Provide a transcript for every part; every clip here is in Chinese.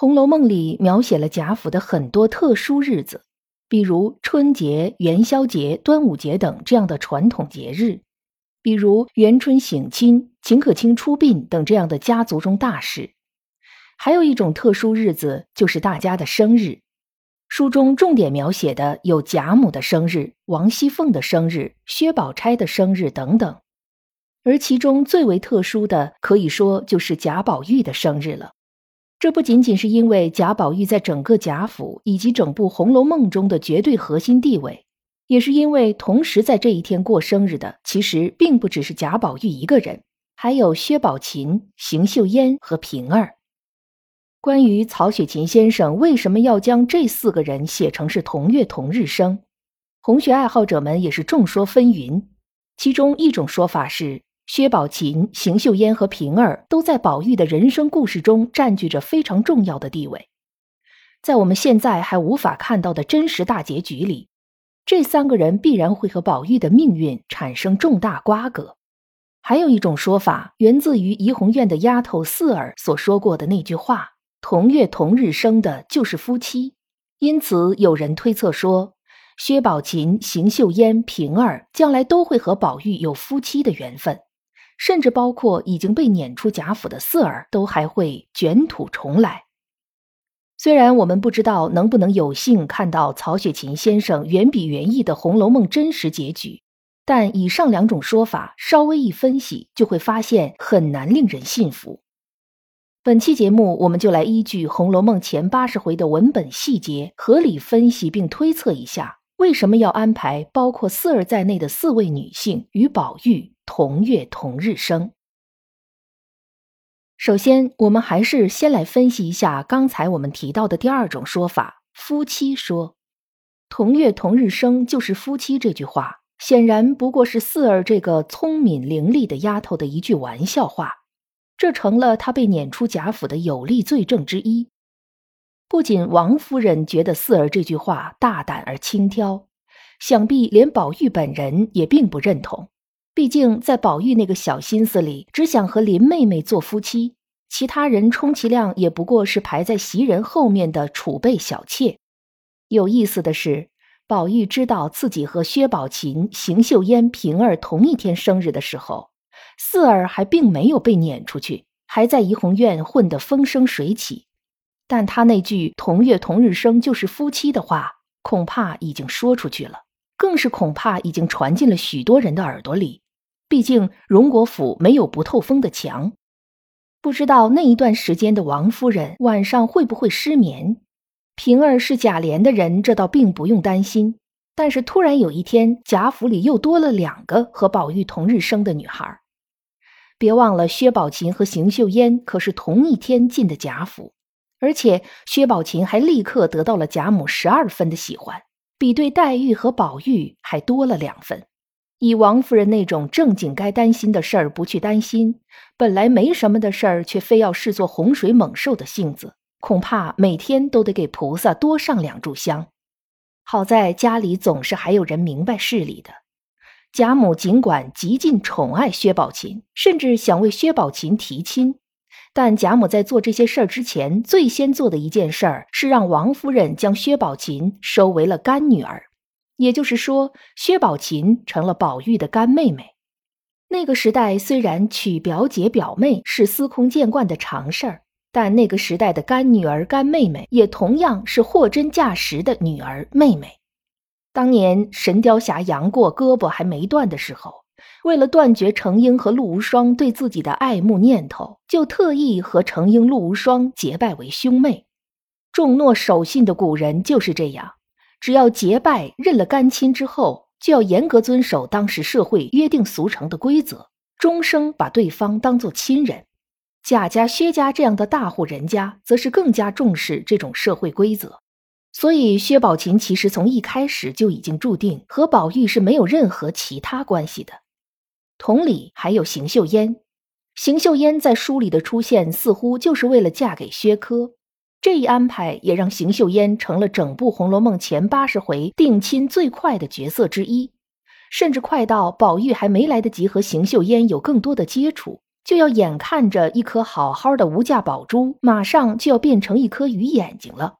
红楼梦》里描写了贾府的很多特殊日子，比如春节、元宵节、端午节等这样的传统节日，比如元春省亲、秦可卿出殡等这样的家族中大事。还有一种特殊日子，就是大家的生日。书中重点描写的有贾母的生日、王熙凤的生日、薛宝钗的生日等等，而其中最为特殊的，可以说就是贾宝玉的生日了。这不仅仅是因为贾宝玉在整个贾府以及整部《红楼梦》中的绝对核心地位，也是因为同时在这一天过生日的，其实并不只是贾宝玉一个人，还有薛宝琴、邢岫烟和平儿。关于曹雪芹先生为什么要将这四个人写成是同月同日生，红学爱好者们也是众说纷纭。其中一种说法是。薛宝琴、邢岫烟和平儿都在宝玉的人生故事中占据着非常重要的地位。在我们现在还无法看到的真实大结局里，这三个人必然会和宝玉的命运产生重大瓜葛。还有一种说法源自于怡红院的丫头四儿所说过的那句话：“同月同日生的就是夫妻。”因此，有人推测说，薛宝琴、邢岫烟、平儿将来都会和宝玉有夫妻的缘分。甚至包括已经被撵出贾府的四儿，都还会卷土重来。虽然我们不知道能不能有幸看到曹雪芹先生原笔原意的《红楼梦》真实结局，但以上两种说法稍微一分析，就会发现很难令人信服。本期节目，我们就来依据《红楼梦》前八十回的文本细节，合理分析并推测一下，为什么要安排包括四儿在内的四位女性与宝玉。同月同日生。首先，我们还是先来分析一下刚才我们提到的第二种说法——夫妻说。同月同日生就是夫妻这句话，显然不过是四儿这个聪明伶俐的丫头的一句玩笑话，这成了她被撵出贾府的有力罪证之一。不仅王夫人觉得四儿这句话大胆而轻佻，想必连宝玉本人也并不认同。毕竟，在宝玉那个小心思里，只想和林妹妹做夫妻，其他人充其量也不过是排在袭人后面的储备小妾。有意思的是，宝玉知道自己和薛宝琴、邢岫烟、平儿同一天生日的时候，四儿还并没有被撵出去，还在怡红院混得风生水起。但他那句“同月同日生就是夫妻”的话，恐怕已经说出去了。更是恐怕已经传进了许多人的耳朵里。毕竟荣国府没有不透风的墙，不知道那一段时间的王夫人晚上会不会失眠。平儿是贾琏的人，这倒并不用担心。但是突然有一天，贾府里又多了两个和宝玉同日生的女孩。别忘了，薛宝琴和邢岫烟可是同一天进的贾府，而且薛宝琴还立刻得到了贾母十二分的喜欢。比对黛玉和宝玉还多了两分，以王夫人那种正经该担心的事儿不去担心，本来没什么的事儿却非要视作洪水猛兽的性子，恐怕每天都得给菩萨多上两炷香。好在家里总是还有人明白事理的，贾母尽管极尽宠爱薛宝琴，甚至想为薛宝琴提亲。但贾母在做这些事儿之前，最先做的一件事儿是让王夫人将薛宝琴收为了干女儿，也就是说，薛宝琴成了宝玉的干妹妹。那个时代虽然娶表姐表妹是司空见惯的常事儿，但那个时代的干女儿、干妹妹也同样是货真价实的女儿、妹妹。当年神雕侠杨过胳膊还没断的时候。为了断绝程英和陆无双对自己的爱慕念头，就特意和程英、陆无双结拜为兄妹。重诺守信的古人就是这样，只要结拜认了干亲之后，就要严格遵守当时社会约定俗成的规则，终生把对方当做亲人。贾家、薛家这样的大户人家，则是更加重视这种社会规则。所以，薛宝琴其实从一开始就已经注定和宝玉是没有任何其他关系的。同理，还有邢岫烟。邢岫烟在书里的出现，似乎就是为了嫁给薛科。这一安排也让邢岫烟成了整部《红楼梦》前八十回定亲最快的角色之一，甚至快到宝玉还没来得及和邢岫烟有更多的接触，就要眼看着一颗好好的无价宝珠，马上就要变成一颗鱼眼睛了。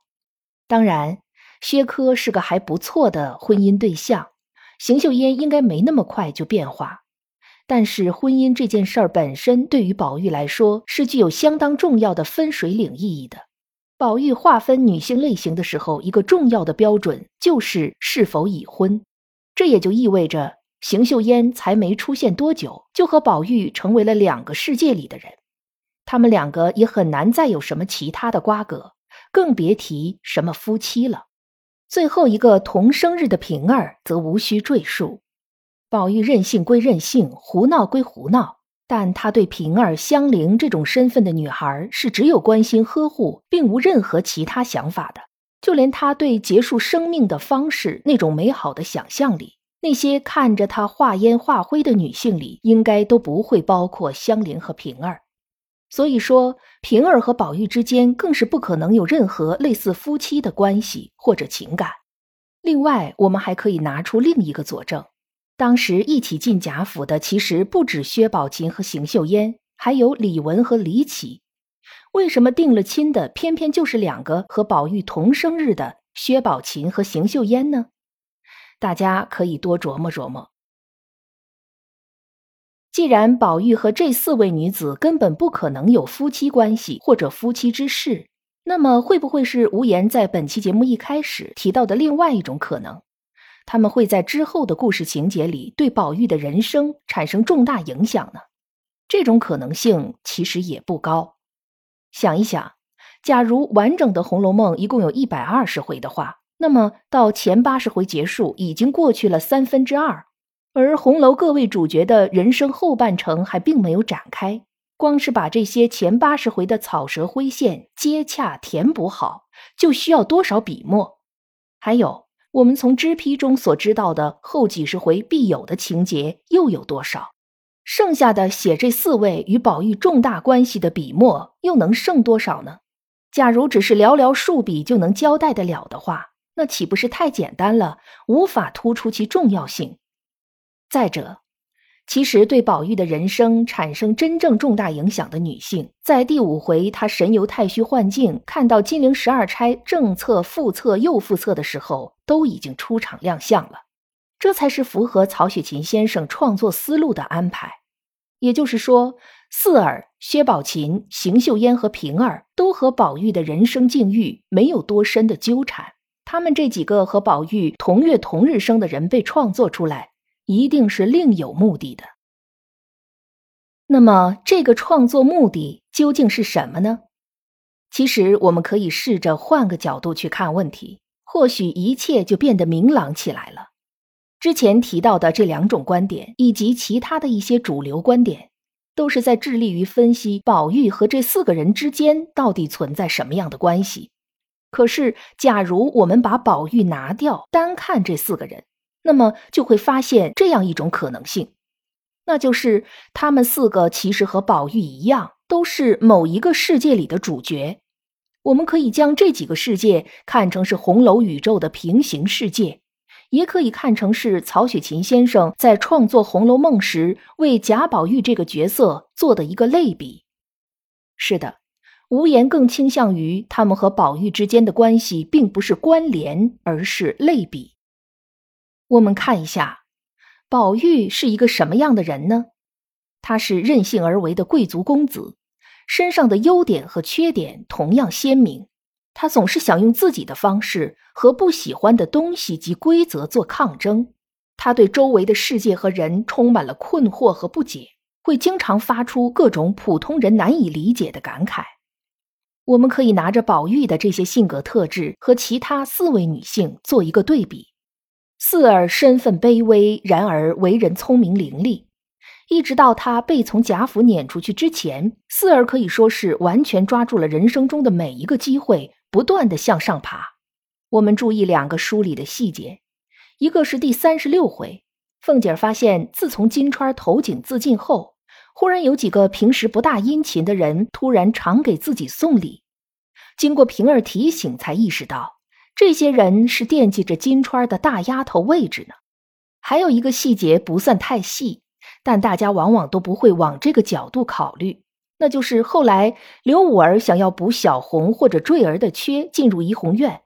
当然，薛科是个还不错的婚姻对象，邢岫烟应该没那么快就变化。但是，婚姻这件事儿本身对于宝玉来说是具有相当重要的分水岭意义的。宝玉划分女性类型的时候，一个重要的标准就是是否已婚。这也就意味着，邢岫烟才没出现多久，就和宝玉成为了两个世界里的人。他们两个也很难再有什么其他的瓜葛，更别提什么夫妻了。最后一个同生日的平儿，则无需赘述。宝玉任性归任性，胡闹归胡闹。但他对平儿、香菱这种身份的女孩是只有关心呵护，并无任何其他想法的。就连他对结束生命的方式那种美好的想象里，那些看着他化烟化灰的女性里，应该都不会包括香菱和平儿。所以说，平儿和宝玉之间更是不可能有任何类似夫妻的关系或者情感。另外，我们还可以拿出另一个佐证。当时一起进贾府的，其实不止薛宝琴和邢岫烟，还有李文和李绮。为什么定了亲的，偏偏就是两个和宝玉同生日的薛宝琴和邢岫烟呢？大家可以多琢磨琢磨。既然宝玉和这四位女子根本不可能有夫妻关系或者夫妻之事，那么会不会是无言在本期节目一开始提到的另外一种可能？他们会在之后的故事情节里对宝玉的人生产生重大影响呢？这种可能性其实也不高。想一想，假如完整的《红楼梦》一共有一百二十回的话，那么到前八十回结束已经过去了三分之二，而红楼各位主角的人生后半程还并没有展开。光是把这些前八十回的草蛇灰线接洽填补好，就需要多少笔墨？还有。我们从支批中所知道的后几十回必有的情节又有多少？剩下的写这四位与宝玉重大关系的笔墨又能剩多少呢？假如只是寥寥数笔就能交代得了的话，那岂不是太简单了，无法突出其重要性？再者，其实对宝玉的人生产生真正重大影响的女性，在第五回他神游太虚幻境，看到金陵十二钗正册、副册、又副册的时候，都已经出场亮相了。这才是符合曹雪芹先生创作思路的安排。也就是说，四儿、薛宝琴、邢岫烟和平儿都和宝玉的人生境遇没有多深的纠缠。他们这几个和宝玉同月同日生的人被创作出来。一定是另有目的的。那么，这个创作目的究竟是什么呢？其实，我们可以试着换个角度去看问题，或许一切就变得明朗起来了。之前提到的这两种观点，以及其他的一些主流观点，都是在致力于分析宝玉和这四个人之间到底存在什么样的关系。可是，假如我们把宝玉拿掉，单看这四个人。那么就会发现这样一种可能性，那就是他们四个其实和宝玉一样，都是某一个世界里的主角。我们可以将这几个世界看成是红楼宇宙的平行世界，也可以看成是曹雪芹先生在创作《红楼梦》时为贾宝玉这个角色做的一个类比。是的，无言更倾向于他们和宝玉之间的关系并不是关联，而是类比。我们看一下，宝玉是一个什么样的人呢？他是任性而为的贵族公子，身上的优点和缺点同样鲜明。他总是想用自己的方式和不喜欢的东西及规则做抗争。他对周围的世界和人充满了困惑和不解，会经常发出各种普通人难以理解的感慨。我们可以拿着宝玉的这些性格特质和其他四位女性做一个对比。四儿身份卑微，然而为人聪明伶俐。一直到他被从贾府撵出去之前，四儿可以说是完全抓住了人生中的每一个机会，不断的向上爬。我们注意两个书里的细节，一个是第三十六回，凤姐发现自从金钏投井自尽后，忽然有几个平时不大殷勤的人突然常给自己送礼。经过平儿提醒，才意识到这些人是惦记着金钏的大丫头位置呢。还有一个细节不算太细，但大家往往都不会往这个角度考虑，那就是后来刘五儿想要补小红或者坠儿的缺，进入怡红院。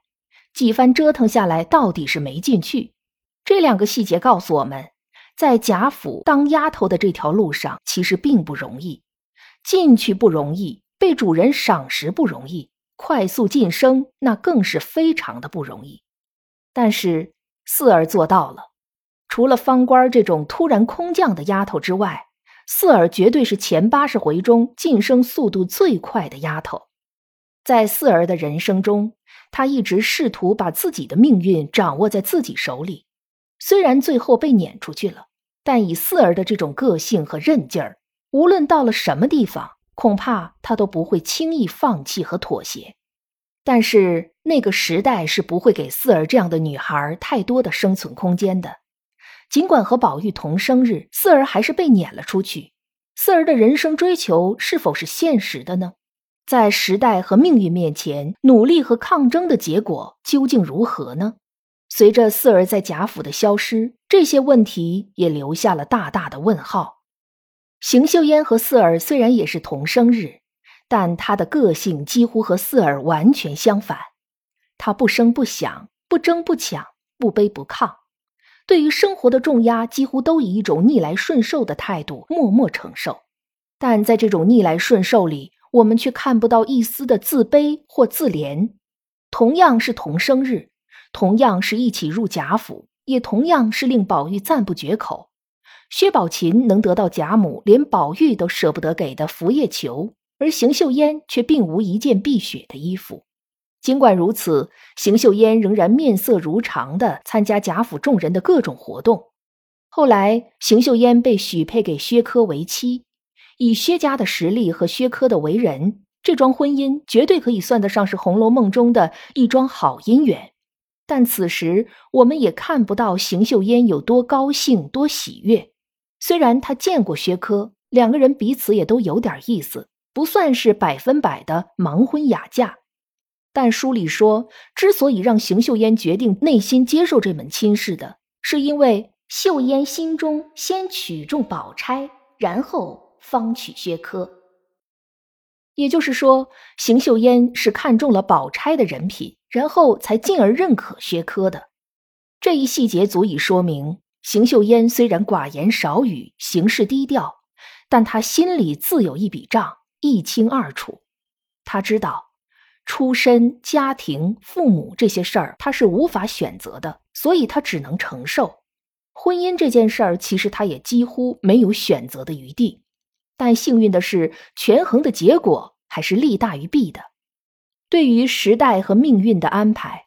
几番折腾下来，到底是没进去。这两个细节告诉我们，在贾府当丫头的这条路上，其实并不容易。进去不容易，被主人赏识不容易，快速晋升那更是非常的不容易。但是四儿做到了。除了方官这种突然空降的丫头之外，四儿绝对是前八十回中晋升速度最快的丫头。在四儿的人生中，她一直试图把自己的命运掌握在自己手里。虽然最后被撵出去了，但以四儿的这种个性和韧劲儿，无论到了什么地方，恐怕她都不会轻易放弃和妥协。但是那个时代是不会给四儿这样的女孩太多的生存空间的。尽管和宝玉同生日，四儿还是被撵了出去。四儿的人生追求是否是现实的呢？在时代和命运面前，努力和抗争的结果究竟如何呢？随着四儿在贾府的消失，这些问题也留下了大大的问号。邢岫烟和四儿虽然也是同生日，但她的个性几乎和四儿完全相反。她不声不响，不争不抢，不卑不亢，对于生活的重压，几乎都以一种逆来顺受的态度默默承受。但在这种逆来顺受里，我们却看不到一丝的自卑或自怜。同样是同生日，同样是一起入贾府，也同样是令宝玉赞不绝口。薛宝琴能得到贾母连宝玉都舍不得给的拂叶球，而邢岫烟却并无一件碧血的衣服。尽管如此，邢岫烟仍然面色如常地参加贾府众人的各种活动。后来，邢岫烟被许配给薛科为妻。以薛家的实力和薛科的为人，这桩婚姻绝对可以算得上是《红楼梦》中的一桩好姻缘。但此时我们也看不到邢岫烟有多高兴、多喜悦。虽然她见过薛科，两个人彼此也都有点意思，不算是百分百的盲婚哑嫁。但书里说，之所以让邢岫烟决定内心接受这门亲事的，是因为岫烟心中先取中宝钗，然后。方娶薛科，也就是说，邢岫烟是看中了宝钗的人品，然后才进而认可薛科的。这一细节足以说明，邢岫烟虽然寡言少语，行事低调，但他心里自有一笔账，一清二楚。他知道，出身、家庭、父母这些事儿，他是无法选择的，所以他只能承受。婚姻这件事儿，其实他也几乎没有选择的余地。但幸运的是，权衡的结果还是利大于弊的。对于时代和命运的安排，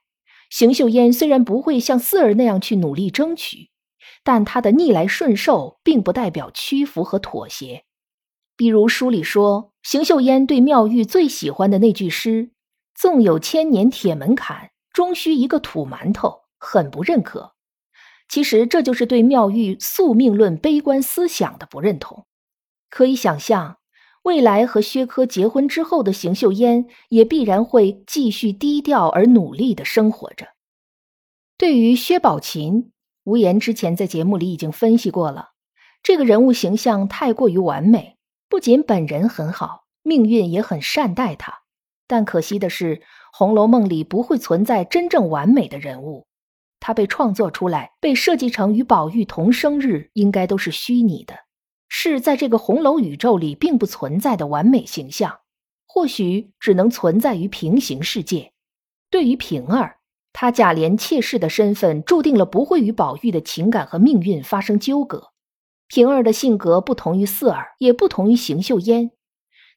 邢岫烟虽然不会像四儿那样去努力争取，但她的逆来顺受并不代表屈服和妥协。比如书里说，邢岫烟对妙玉最喜欢的那句诗：“纵有千年铁门槛，终须一个土馒头”，很不认可。其实这就是对妙玉宿命论悲观思想的不认同。可以想象，未来和薛科结婚之后的邢岫烟也必然会继续低调而努力的生活着。对于薛宝琴，无言之前在节目里已经分析过了，这个人物形象太过于完美，不仅本人很好，命运也很善待他。但可惜的是，《红楼梦》里不会存在真正完美的人物，他被创作出来，被设计成与宝玉同生日，应该都是虚拟的。是在这个红楼宇宙里并不存在的完美形象，或许只能存在于平行世界。对于平儿，她贾琏妾室的身份注定了不会与宝玉的情感和命运发生纠葛。平儿的性格不同于四儿，也不同于邢岫烟。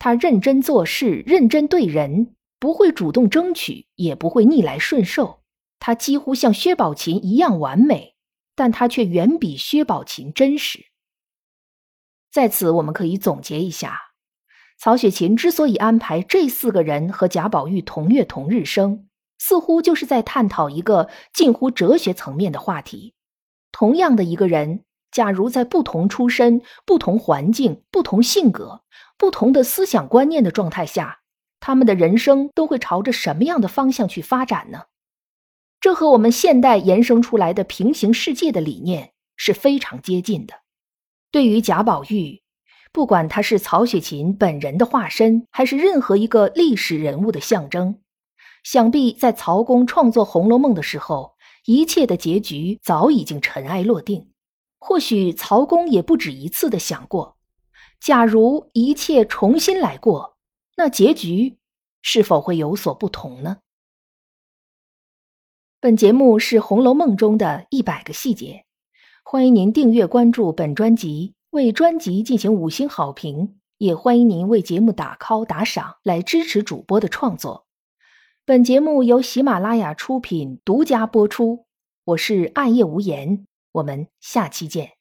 他认真做事，认真对人，不会主动争取，也不会逆来顺受。他几乎像薛宝琴一样完美，但他却远比薛宝琴真实。在此，我们可以总结一下：曹雪芹之所以安排这四个人和贾宝玉同月同日生，似乎就是在探讨一个近乎哲学层面的话题。同样的一个人，假如在不同出身、不同环境、不同性格、不同的思想观念的状态下，他们的人生都会朝着什么样的方向去发展呢？这和我们现代延伸出来的平行世界的理念是非常接近的。对于贾宝玉，不管他是曹雪芹本人的化身，还是任何一个历史人物的象征，想必在曹公创作《红楼梦》的时候，一切的结局早已经尘埃落定。或许曹公也不止一次的想过，假如一切重新来过，那结局是否会有所不同呢？本节目是《红楼梦》中的一百个细节。欢迎您订阅关注本专辑，为专辑进行五星好评，也欢迎您为节目打 call 打赏来支持主播的创作。本节目由喜马拉雅出品，独家播出。我是暗夜无言，我们下期见。